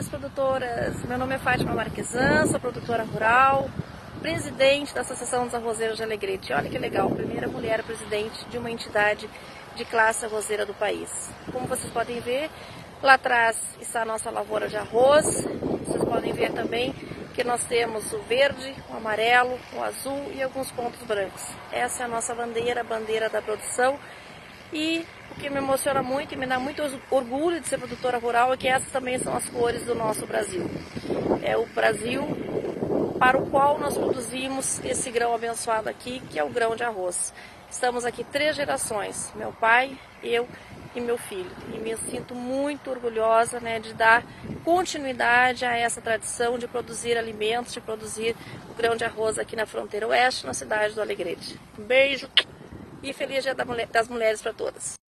mulheres produtoras. Meu nome é Fátima Marquesan, sou produtora rural, presidente da Associação dos Arrozeiros de Alegrete. Olha que legal, primeira mulher presidente de uma entidade de classe arrozeira do país. Como vocês podem ver, lá atrás está a nossa lavoura de arroz. Vocês podem ver também que nós temos o verde, o amarelo, o azul e alguns pontos brancos. Essa é a nossa bandeira, a bandeira da produção. E o que me emociona muito e me dá muito orgulho de ser produtora rural é que essas também são as cores do nosso Brasil. É o Brasil para o qual nós produzimos esse grão abençoado aqui, que é o grão de arroz. Estamos aqui três gerações, meu pai, eu e meu filho. E me sinto muito orgulhosa né, de dar continuidade a essa tradição de produzir alimentos, de produzir o grão de arroz aqui na fronteira oeste, na cidade do Alegrete. Um beijo e feliz Dia das Mulheres para todas.